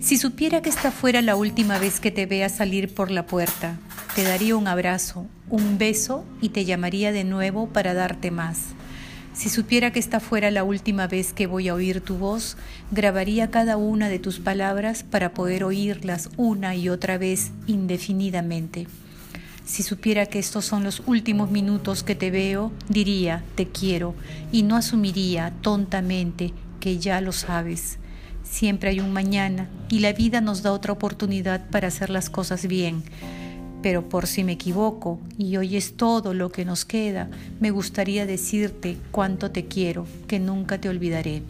Si supiera que esta fuera la última vez que te vea salir por la puerta, te daría un abrazo, un beso y te llamaría de nuevo para darte más. Si supiera que esta fuera la última vez que voy a oír tu voz, grabaría cada una de tus palabras para poder oírlas una y otra vez indefinidamente. Si supiera que estos son los últimos minutos que te veo, diría te quiero y no asumiría tontamente que ya lo sabes. Siempre hay un mañana y la vida nos da otra oportunidad para hacer las cosas bien. Pero por si me equivoco y hoy es todo lo que nos queda, me gustaría decirte cuánto te quiero, que nunca te olvidaré.